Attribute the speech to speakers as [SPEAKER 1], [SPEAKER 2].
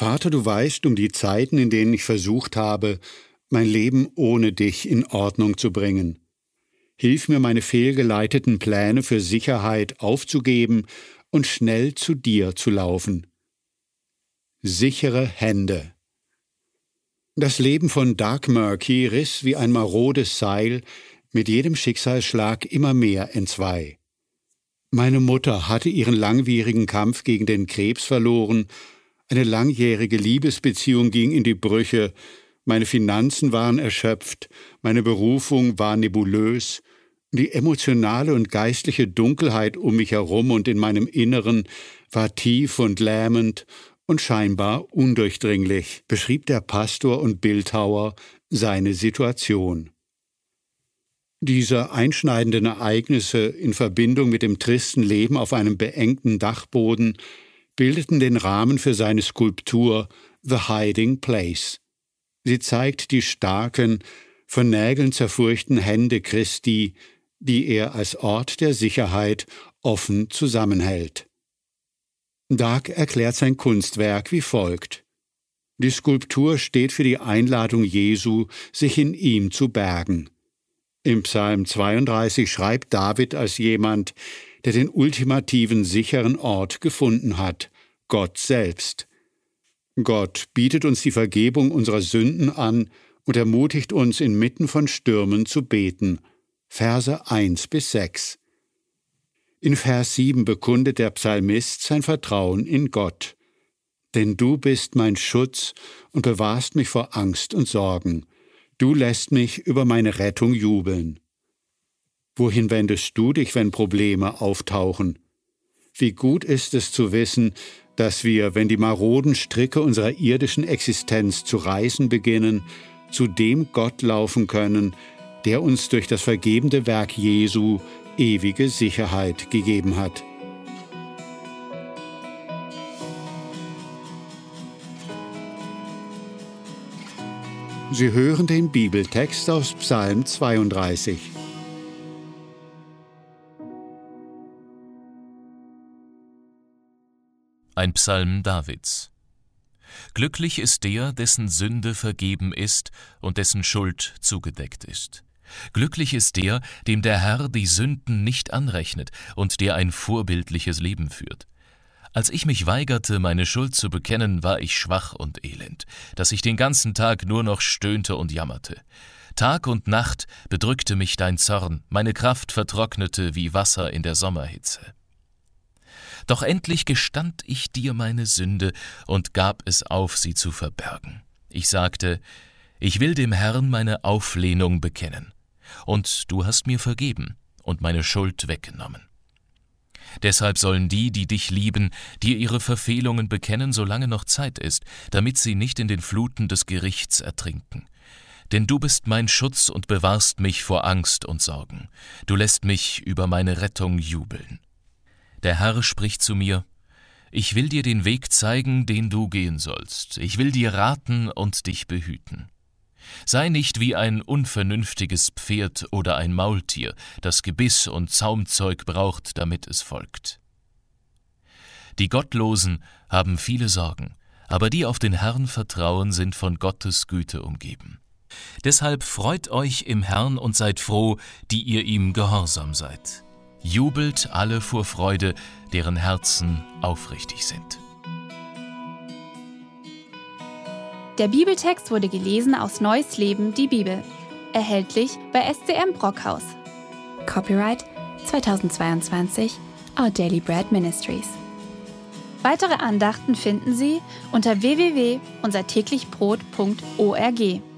[SPEAKER 1] Vater, du weißt um die Zeiten, in denen ich versucht habe, mein Leben ohne dich in Ordnung zu bringen. Hilf mir, meine fehlgeleiteten Pläne für Sicherheit aufzugeben und schnell zu dir zu laufen. Sichere Hände. Das Leben von Dark Murky riss wie ein marodes Seil mit jedem Schicksalsschlag immer mehr entzwei. Meine Mutter hatte ihren langwierigen Kampf gegen den Krebs verloren, eine langjährige Liebesbeziehung ging in die Brüche, meine Finanzen waren erschöpft, meine Berufung war nebulös, die emotionale und geistliche Dunkelheit um mich herum und in meinem Inneren war tief und lähmend und scheinbar undurchdringlich, beschrieb der Pastor und Bildhauer seine Situation. Diese einschneidenden Ereignisse in Verbindung mit dem tristen Leben auf einem beengten Dachboden bildeten den Rahmen für seine Skulptur The Hiding Place. Sie zeigt die starken, von Nägeln zerfurchten Hände Christi, die er als Ort der Sicherheit offen zusammenhält. Dark erklärt sein Kunstwerk wie folgt. Die Skulptur steht für die Einladung Jesu, sich in ihm zu bergen. Im Psalm 32 schreibt David als jemand, der den ultimativen sicheren Ort gefunden hat, Gott selbst. Gott bietet uns die Vergebung unserer Sünden an und ermutigt uns inmitten von Stürmen zu beten. Verse 1 bis 6. In Vers 7 bekundet der Psalmist sein Vertrauen in Gott. Denn du bist mein Schutz und bewahrst mich vor Angst und Sorgen. Du lässt mich über meine Rettung jubeln. Wohin wendest du dich, wenn Probleme auftauchen? Wie gut ist es zu wissen, dass wir, wenn die maroden Stricke unserer irdischen Existenz zu reißen beginnen, zu dem Gott laufen können, der uns durch das vergebende Werk Jesu ewige Sicherheit gegeben hat. Sie hören den Bibeltext aus Psalm 32.
[SPEAKER 2] Ein Psalm Davids. Glücklich ist der, dessen Sünde vergeben ist und dessen Schuld zugedeckt ist. Glücklich ist der, dem der Herr die Sünden nicht anrechnet und der ein vorbildliches Leben führt. Als ich mich weigerte, meine Schuld zu bekennen, war ich schwach und elend, dass ich den ganzen Tag nur noch stöhnte und jammerte. Tag und Nacht bedrückte mich dein Zorn, meine Kraft vertrocknete wie Wasser in der Sommerhitze. Doch endlich gestand ich dir meine Sünde und gab es auf, sie zu verbergen. Ich sagte, ich will dem Herrn meine Auflehnung bekennen. Und du hast mir vergeben und meine Schuld weggenommen. Deshalb sollen die, die dich lieben, dir ihre Verfehlungen bekennen, solange noch Zeit ist, damit sie nicht in den Fluten des Gerichts ertrinken. Denn du bist mein Schutz und bewahrst mich vor Angst und Sorgen. Du lässt mich über meine Rettung jubeln. Der Herr spricht zu mir, Ich will dir den Weg zeigen, den du gehen sollst. Ich will dir raten und dich behüten. Sei nicht wie ein unvernünftiges Pferd oder ein Maultier, das Gebiss und Zaumzeug braucht, damit es folgt. Die Gottlosen haben viele Sorgen, aber die auf den Herrn vertrauen, sind von Gottes Güte umgeben. Deshalb freut euch im Herrn und seid froh, die ihr ihm gehorsam seid. Jubelt alle vor Freude, deren Herzen aufrichtig sind.
[SPEAKER 3] Der Bibeltext wurde gelesen aus Neues Leben, die Bibel. Erhältlich bei SCM Brockhaus. Copyright 2022 Our Daily Bread Ministries. Weitere Andachten finden Sie unter www.unsertäglichbrot.org.